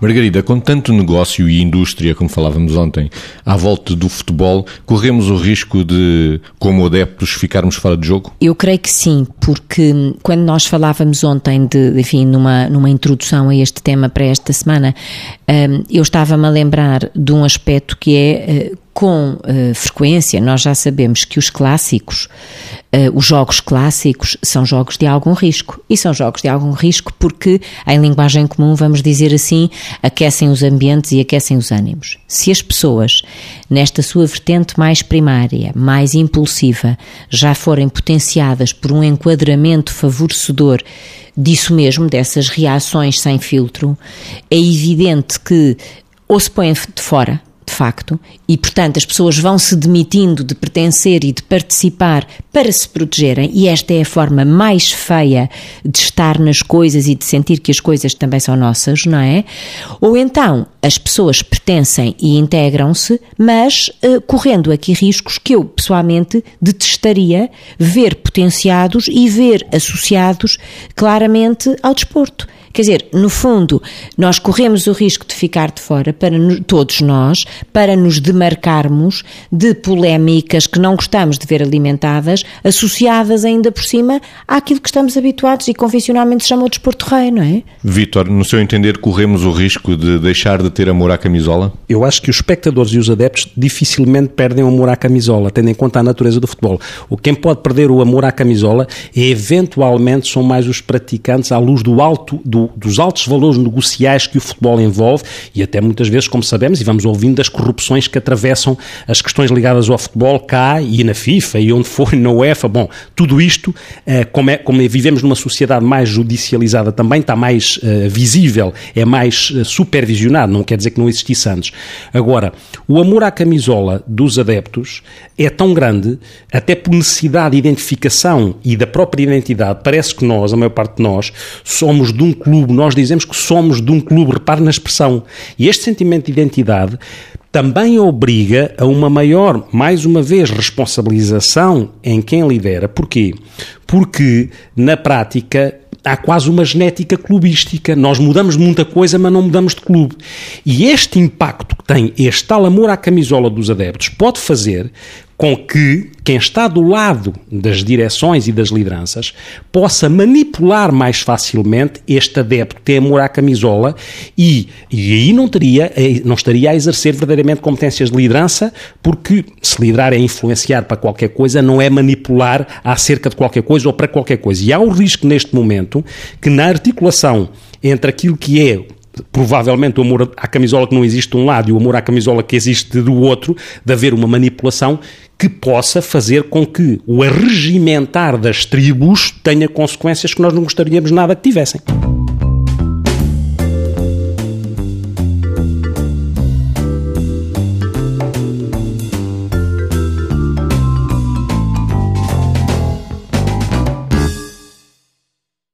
Margarida, com tanto negócio e indústria, como falávamos ontem, à volta do futebol, corremos o risco de, como adeptos, ficarmos fora de jogo? Eu creio que sim, porque quando nós falávamos ontem, de, enfim, numa, numa introdução a este tema para esta semana, hum, eu estava-me a lembrar de um aspecto que é eh, com uh, frequência, nós já sabemos que os clássicos, os jogos clássicos, são jogos de algum risco. E são jogos de algum risco porque, em linguagem comum, vamos dizer assim, aquecem os ambientes e aquecem os ânimos. Se as pessoas, nesta sua vertente mais primária, mais impulsiva, já forem potenciadas por um enquadramento favorecedor disso mesmo, dessas reações sem filtro, é evidente que ou se põem de fora de facto, e portanto as pessoas vão se demitindo de pertencer e de participar para se protegerem, e esta é a forma mais feia de estar nas coisas e de sentir que as coisas também são nossas, não é? Ou então as pessoas pertencem e integram-se, mas uh, correndo aqui riscos que eu pessoalmente detestaria ver potenciados e ver associados claramente ao desporto. Quer dizer, no fundo, nós corremos o risco de ficar de fora, para todos nós, para nos demarcarmos de polémicas que não gostamos de ver alimentadas, associadas ainda por cima àquilo que estamos habituados e convencionalmente se chama o desporto rei, não é? Vítor, no seu entender, corremos o risco de deixar de ter amor à camisola? Eu acho que os espectadores e os adeptos dificilmente perdem o amor à camisola, tendo em conta a natureza do futebol. O quem pode perder o amor à camisola, eventualmente, são mais os praticantes à luz do alto, do dos altos valores negociais que o futebol envolve e até muitas vezes, como sabemos, e vamos ouvindo, das corrupções que atravessam as questões ligadas ao futebol cá e na FIFA e onde for, na UEFA. Bom, tudo isto, eh, como, é, como vivemos numa sociedade mais judicializada também, está mais uh, visível, é mais uh, supervisionado, não quer dizer que não existisse antes. Agora, o amor à camisola dos adeptos é tão grande, até por necessidade de identificação e da própria identidade, parece que nós, a maior parte de nós, somos de um clube nós dizemos que somos de um clube, repare na expressão. E este sentimento de identidade também obriga a uma maior, mais uma vez, responsabilização em quem lidera. Porquê? Porque, na prática, há quase uma genética clubística. Nós mudamos muita coisa, mas não mudamos de clube. E este impacto que tem este tal amor à camisola dos adeptos pode fazer com que quem está do lado das direções e das lideranças possa manipular mais facilmente este adepto que tem amor à camisola e, e aí não, teria, não estaria a exercer verdadeiramente competências de liderança, porque se liderar é influenciar para qualquer coisa, não é manipular acerca de qualquer coisa ou para qualquer coisa. E há o risco neste momento que na articulação entre aquilo que é provavelmente o amor à camisola que não existe de um lado e o amor à camisola que existe do outro, de haver uma manipulação que possa fazer com que o arregimentar das tribos tenha consequências que nós não gostaríamos nada que tivessem.